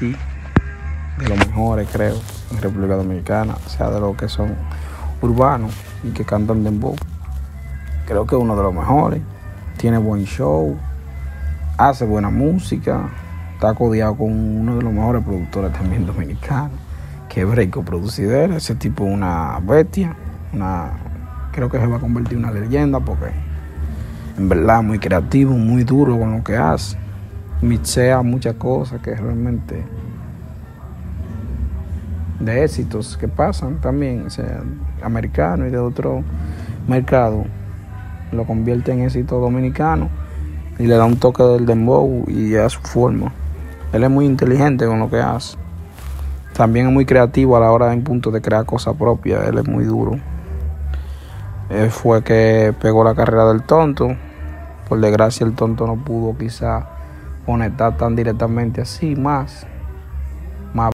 de los mejores, creo, en República Dominicana, o sea, de los que son urbanos y que cantan dembow. Creo que es uno de los mejores. Tiene buen show, hace buena música, está codiado con uno de los mejores productores también dominicanos, que es Breiko Producidera. Ese tipo es una bestia, una, creo que se va a convertir en una leyenda porque en verdad muy creativo, muy duro con lo que hace mixea muchas cosas que realmente de éxitos que pasan también, o sea, americano y de otro mercado, lo convierte en éxito dominicano y le da un toque del dembow y a su forma. Él es muy inteligente con lo que hace. También es muy creativo a la hora en punto de crear cosas propias. Él es muy duro. Fue que pegó la carrera del tonto. Por desgracia el tonto no pudo quizá conectar tan directamente así más